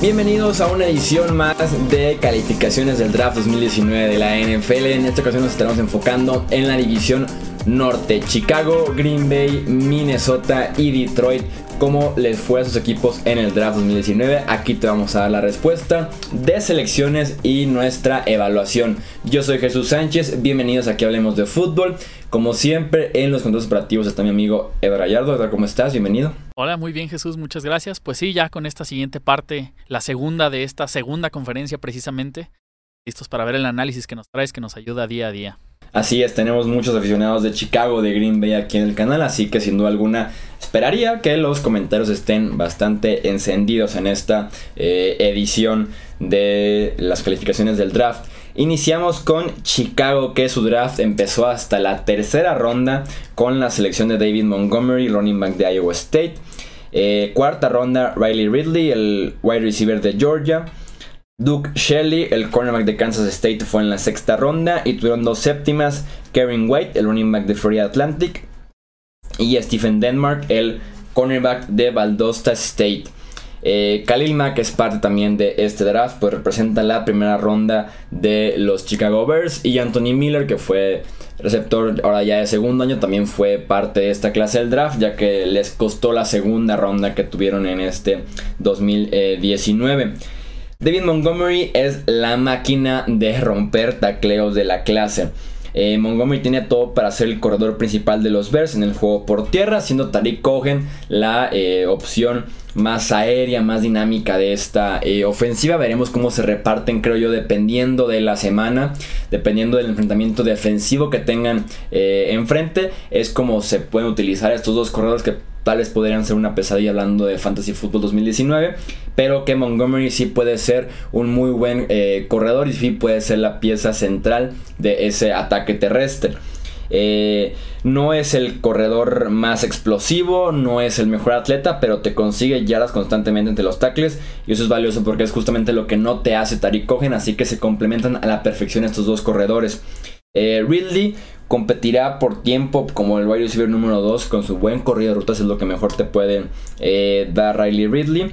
Bienvenidos a una edición más de calificaciones del draft 2019 de la NFL. En esta ocasión nos estaremos enfocando en la división norte, Chicago, Green Bay, Minnesota y Detroit. ¿Cómo les fue a sus equipos en el draft 2019? Aquí te vamos a dar la respuesta de selecciones y nuestra evaluación. Yo soy Jesús Sánchez, bienvenidos aquí a Hablemos de Fútbol. Como siempre, en los controles operativos está mi amigo Eder Gallardo. ¿cómo estás? Bienvenido. Hola, muy bien Jesús, muchas gracias. Pues sí, ya con esta siguiente parte, la segunda de esta segunda conferencia precisamente, listos para ver el análisis que nos traes, que nos ayuda día a día. Así es, tenemos muchos aficionados de Chicago, de Green Bay aquí en el canal, así que sin duda alguna esperaría que los comentarios estén bastante encendidos en esta eh, edición de las calificaciones del draft. Iniciamos con Chicago, que su draft empezó hasta la tercera ronda con la selección de David Montgomery, running back de Iowa State. Eh, cuarta ronda, Riley Ridley, el wide receiver de Georgia. Duke Shelley, el cornerback de Kansas State, fue en la sexta ronda. Y tuvieron dos séptimas, Kevin White, el running back de Florida Atlantic. Y Stephen Denmark, el cornerback de Valdosta State. Eh, Khalil Mack es parte también de este draft, pues representa la primera ronda de los Chicago Bears. Y Anthony Miller, que fue receptor ahora ya de segundo año, también fue parte de esta clase del draft, ya que les costó la segunda ronda que tuvieron en este 2019. David Montgomery es la máquina de romper tacleos de la clase. Eh, Montgomery tiene todo para ser el corredor principal de los Bears en el juego por tierra, siendo Tariq Cohen la eh, opción más aérea, más dinámica de esta eh, ofensiva. Veremos cómo se reparten, creo yo, dependiendo de la semana, dependiendo del enfrentamiento defensivo que tengan enfrente. Es como se pueden utilizar estos dos corredores que tales podrían ser una pesadilla hablando de Fantasy Football 2019, pero que Montgomery sí puede ser un muy buen eh, corredor y sí puede ser la pieza central de ese ataque terrestre. Eh, no es el corredor más explosivo, no es el mejor atleta, pero te consigue yardas constantemente entre los tackles. Y eso es valioso porque es justamente lo que no te hace Tariq Cohen, así que se complementan a la perfección estos dos corredores. Eh, Ridley competirá por tiempo como el wide receiver número 2 con su buen corrido de rutas es lo que mejor te puede eh, dar Riley Ridley.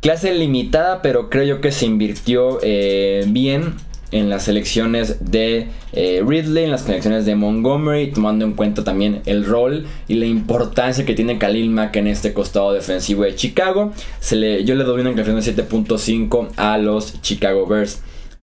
Clase limitada, pero creo yo que se invirtió eh, bien en las selecciones de eh, Ridley, en las selecciones de Montgomery, tomando en cuenta también el rol y la importancia que tiene Khalil Mack en este costado defensivo de Chicago. Se le, yo le doy una calificación de 7.5 a los Chicago Bears.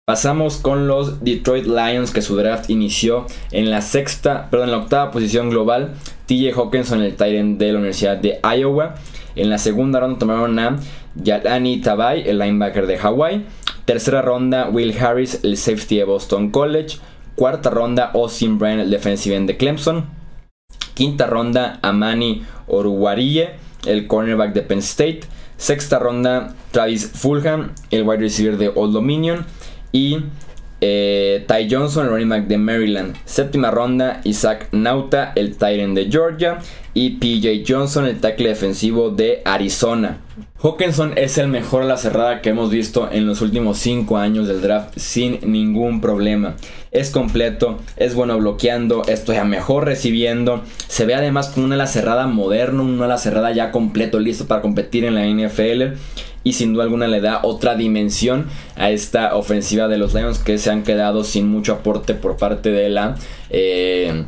Pasamos con los Detroit Lions que su draft inició en la sexta, perdón, en la octava posición global. TJ Hawkinson, el Titan de la Universidad de Iowa. En la segunda ronda tomaron a Yalani Tabay, el linebacker de Hawaii. Tercera ronda, Will Harris, el safety de Boston College. Cuarta ronda, Austin Bryan, el defensive end de Clemson. Quinta ronda, Amani Oruwarille, el cornerback de Penn State. Sexta ronda, Travis Fulham, el wide receiver de Old Dominion. Y eh, Ty Johnson, el running back de Maryland. Séptima ronda, Isaac Nauta, el Tyrant de Georgia. Y PJ Johnson, el tackle defensivo de Arizona. Hawkinson es el mejor a la cerrada que hemos visto en los últimos 5 años del draft sin ningún problema. Es completo, es bueno bloqueando, estoy a mejor recibiendo. Se ve además como una ala cerrada moderno, una ala cerrada ya completo, listo para competir en la NFL y sin duda alguna le da otra dimensión a esta ofensiva de los Lions que se han quedado sin mucho aporte por parte de la eh,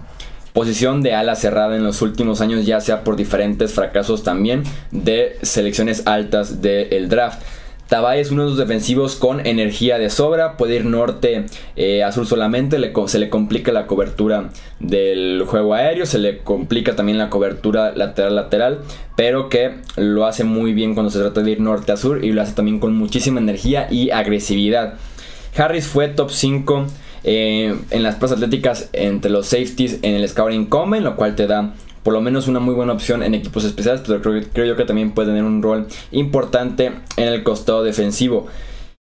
posición de ala cerrada en los últimos años ya sea por diferentes fracasos también de selecciones altas del draft. Tabay es uno de los defensivos con energía de sobra, puede ir norte eh, a sur solamente, se le complica la cobertura del juego aéreo, se le complica también la cobertura lateral-lateral, pero que lo hace muy bien cuando se trata de ir norte a sur y lo hace también con muchísima energía y agresividad. Harris fue top 5 eh, en las pruebas atléticas entre los safeties en el Scouting Combine, lo cual te da por lo menos una muy buena opción en equipos especiales, pero creo, creo yo que también puede tener un rol importante en el costado defensivo.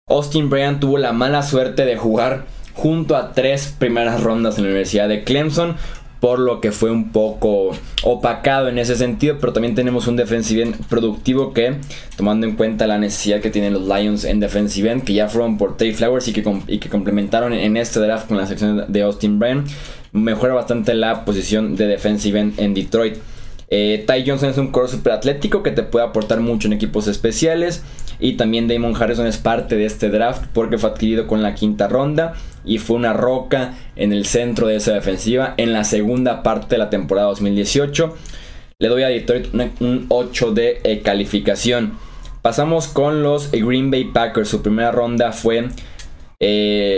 Austin Bryan tuvo la mala suerte de jugar junto a tres primeras rondas en la Universidad de Clemson, por lo que fue un poco opacado en ese sentido, pero también tenemos un defensive end productivo que, tomando en cuenta la necesidad que tienen los Lions en defensive end, que ya fueron por Tay Flowers y que, y que complementaron en este draft con la sección de Austin Bryan, mejora bastante la posición de defensive en Detroit. Eh, Ty Johnson es un corredor super atlético que te puede aportar mucho en equipos especiales. Y también Damon Harrison es parte de este draft porque fue adquirido con la quinta ronda y fue una roca en el centro de esa defensiva en la segunda parte de la temporada 2018. Le doy a Detroit un 8 de eh, calificación. Pasamos con los Green Bay Packers. Su primera ronda fue.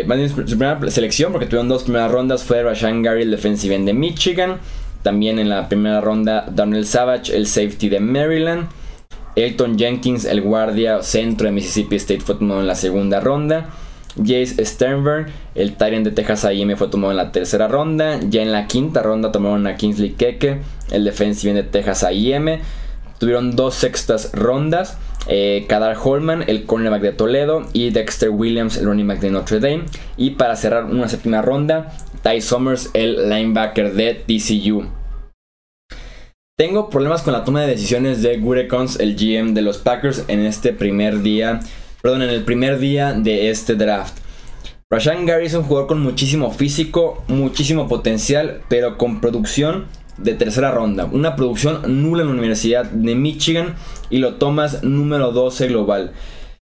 Su primera selección, porque tuvieron dos primeras rondas, fue Rashan Gary, el defensive end de Michigan. También en la primera ronda, Daniel Savage, el safety de Maryland. Elton Jenkins, el guardia centro de Mississippi State, fue tomado en la segunda ronda. Jace Sternberg, el Tyrant de Texas AM, fue tomado en la tercera ronda. Ya en la quinta ronda tomaron a Kingsley Keke, el defensive de Texas AM. Tuvieron dos sextas rondas. Eh, Kadar Holman, el cornerback de Toledo. Y Dexter Williams, el running back de Notre Dame. Y para cerrar una séptima ronda, Ty Summers, el linebacker de TCU. Tengo problemas con la toma de decisiones de Gurekons, el GM de los Packers, en este primer día perdón, en el primer día de este draft. Rashan Gary es un jugador con muchísimo físico, muchísimo potencial, pero con producción de tercera ronda. Una producción nula en la Universidad de Michigan y lo tomas número 12 global.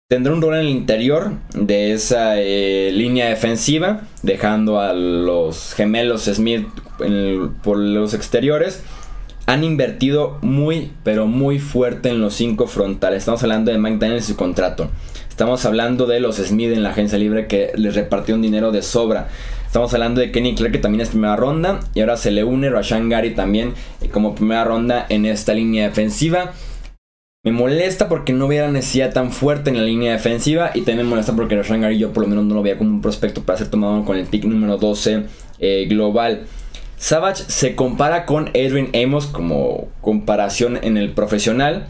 Tendrá un rol en el interior de esa eh, línea defensiva, dejando a los gemelos Smith por los exteriores. Han invertido muy, pero muy fuerte en los cinco frontales. Estamos hablando de McDaniels y su contrato. Estamos hablando de los Smith en la agencia libre que les repartió un dinero de sobra. Estamos hablando de Kenny Clark que también es primera ronda. Y ahora se le une Rashan Gary también eh, como primera ronda en esta línea defensiva. Me molesta porque no hubiera necesidad tan fuerte en la línea defensiva. Y también me molesta porque Rashan Gary yo por lo menos no lo veía como un prospecto para ser tomado con el pick número 12 eh, global. Savage se compara con Edwin Amos como comparación en el profesional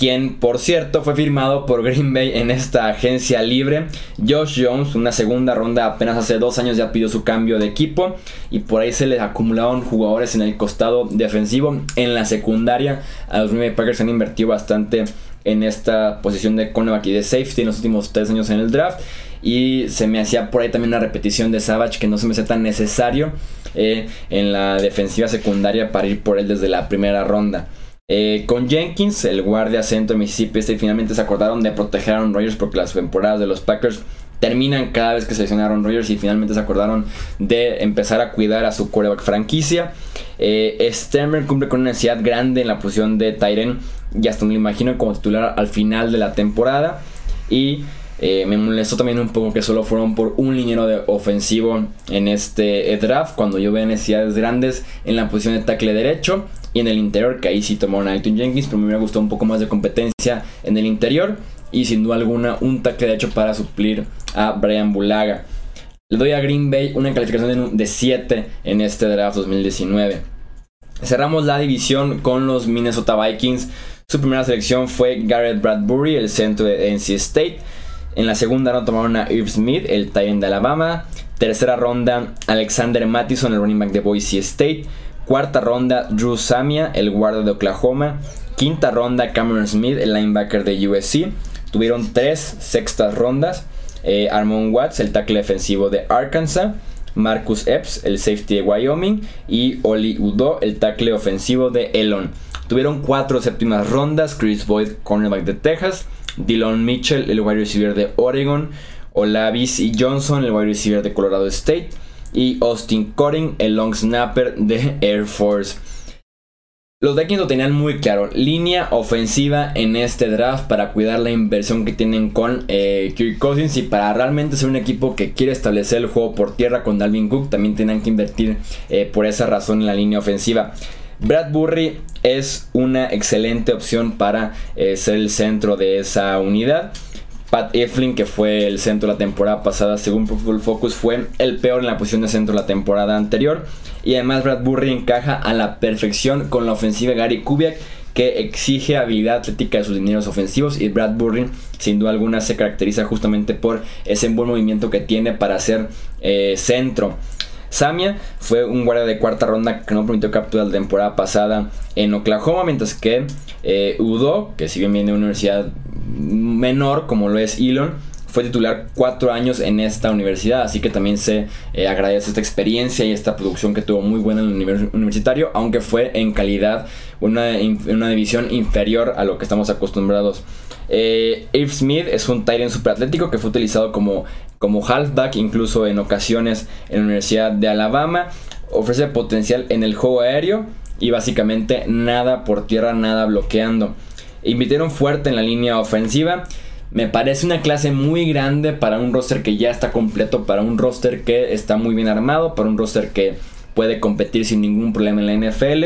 quien por cierto fue firmado por Green Bay en esta agencia libre. Josh Jones, una segunda ronda apenas hace dos años ya pidió su cambio de equipo y por ahí se les acumularon jugadores en el costado defensivo. En la secundaria a los Green Bay Packers han invertido bastante en esta posición de cornerback y de safety en los últimos tres años en el draft. Y se me hacía por ahí también una repetición de Savage que no se me hace tan necesario eh, en la defensiva secundaria para ir por él desde la primera ronda. Eh, con Jenkins, el guardia centro de Mississippi State, finalmente se acordaron de proteger a Aaron Rodgers porque las temporadas de los Packers terminan cada vez que seleccionaron Rodgers y finalmente se acordaron de empezar a cuidar a su quarterback franquicia. Eh, cumple con una necesidad grande en la posición de Tyren y hasta me lo imagino como titular al final de la temporada. Y eh, me molestó también un poco que solo fueron por un liniero de ofensivo en este draft cuando yo veo necesidades grandes en la posición de tackle derecho y en el interior, que ahí sí tomaron a Elton Jenkins, pero me hubiera gustado un poco más de competencia en el interior y sin duda alguna un tackle de hecho para suplir a Brian Bulaga. Le doy a Green Bay una calificación de 7 en este draft 2019. Cerramos la división con los Minnesota Vikings. Su primera selección fue Garrett Bradbury, el centro de NC State. En la segunda ronda tomaron a Irv Smith, el Titan de Alabama. Tercera ronda, Alexander Mattison, el running back de Boise State. Cuarta ronda, Drew Samia, el guardia de Oklahoma. Quinta ronda, Cameron Smith, el linebacker de USC. Tuvieron tres sextas rondas. Eh, Armon Watts, el tackle defensivo de Arkansas. Marcus Epps, el safety de Wyoming. Y Oli Udo, el tackle ofensivo de Elon. Tuvieron cuatro séptimas rondas. Chris Boyd, cornerback de Texas. Dylan Mitchell, el wide receiver de Oregon. Olavis Johnson, el wide receiver de Colorado State y Austin Coring, el long snapper de Air Force. Los Vikings lo tenían muy claro, línea ofensiva en este draft para cuidar la inversión que tienen con eh, Kirk Cousins y para realmente ser un equipo que quiere establecer el juego por tierra con Dalvin Cook, también tienen que invertir eh, por esa razón en la línea ofensiva. Bradbury es una excelente opción para eh, ser el centro de esa unidad. Pat Eflin, que fue el centro la temporada pasada, según Pro Focus, fue el peor en la posición de centro la temporada anterior. Y además Bradbury encaja a la perfección con la ofensiva Gary Kubiak, que exige habilidad atlética de sus dineros ofensivos. Y Bradbury, sin duda alguna, se caracteriza justamente por ese buen movimiento que tiene para hacer eh, centro. Samia fue un guardia de cuarta ronda que no permitió captura la temporada pasada en Oklahoma, mientras que eh, Udo, que si bien viene de una universidad menor como lo es Elon, fue titular cuatro años en esta universidad, así que también se eh, agradece esta experiencia y esta producción que tuvo muy buena en el universitario, aunque fue en calidad una, una división inferior a lo que estamos acostumbrados. Eh, Abe Smith es un Tyrant superatlético que fue utilizado como, como halfback, incluso en ocasiones en la Universidad de Alabama. Ofrece potencial en el juego aéreo y básicamente nada por tierra, nada bloqueando. Invitaron fuerte en la línea ofensiva. Me parece una clase muy grande para un roster que ya está completo, para un roster que está muy bien armado, para un roster que puede competir sin ningún problema en la NFL.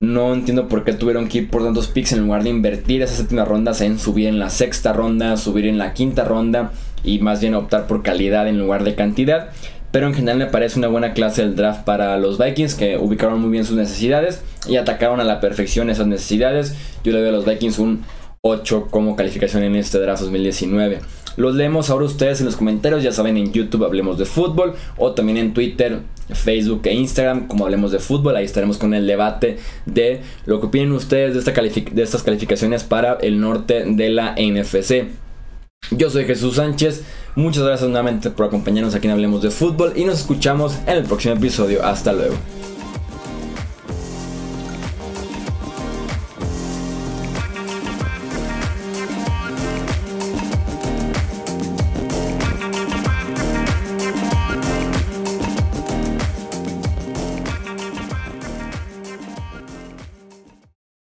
No entiendo por qué tuvieron que ir por tantos picks en lugar de invertir esas séptimas rondas en subir en la sexta ronda, subir en la quinta ronda y más bien optar por calidad en lugar de cantidad. Pero en general me parece una buena clase del draft para los Vikings que ubicaron muy bien sus necesidades y atacaron a la perfección esas necesidades. Yo le veo a los Vikings un 8 como calificación en este draft 2019. Los leemos ahora ustedes en los comentarios, ya saben en YouTube Hablemos de Fútbol o también en Twitter, Facebook e Instagram como Hablemos de Fútbol. Ahí estaremos con el debate de lo que opinan ustedes de, esta de estas calificaciones para el norte de la NFC. Yo soy Jesús Sánchez, muchas gracias nuevamente por acompañarnos aquí en Hablemos de Fútbol y nos escuchamos en el próximo episodio. Hasta luego.